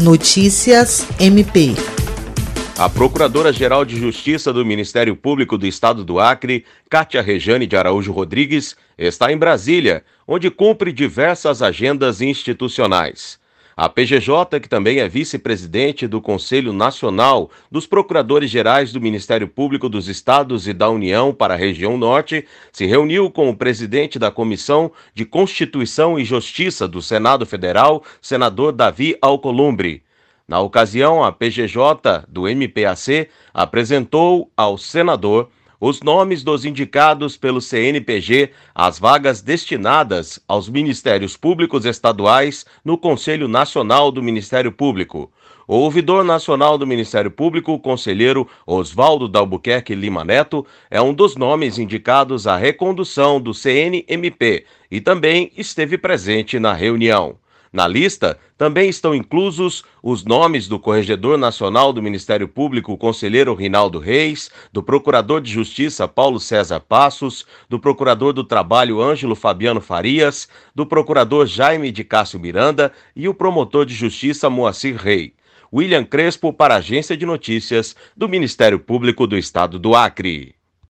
Notícias MP. A Procuradora-Geral de Justiça do Ministério Público do Estado do Acre, Cátia Rejane de Araújo Rodrigues, está em Brasília, onde cumpre diversas agendas institucionais. A PGJ, que também é vice-presidente do Conselho Nacional dos Procuradores-Gerais do Ministério Público dos Estados e da União para a região Norte, se reuniu com o presidente da Comissão de Constituição e Justiça do Senado Federal, senador Davi Alcolumbre. Na ocasião, a PGJ do MPAC apresentou ao senador os nomes dos indicados pelo CNPG às vagas destinadas aos Ministérios Públicos Estaduais no Conselho Nacional do Ministério Público. O ouvidor nacional do Ministério Público, o conselheiro Oswaldo Dalbuquerque Lima Neto, é um dos nomes indicados à recondução do CNMP e também esteve presente na reunião. Na lista também estão inclusos os nomes do Corregedor Nacional do Ministério Público, conselheiro Rinaldo Reis, do Procurador de Justiça Paulo César Passos, do Procurador do Trabalho Ângelo Fabiano Farias, do Procurador Jaime de Cássio Miranda e o Promotor de Justiça Moacir Rei. William Crespo para a Agência de Notícias do Ministério Público do Estado do Acre.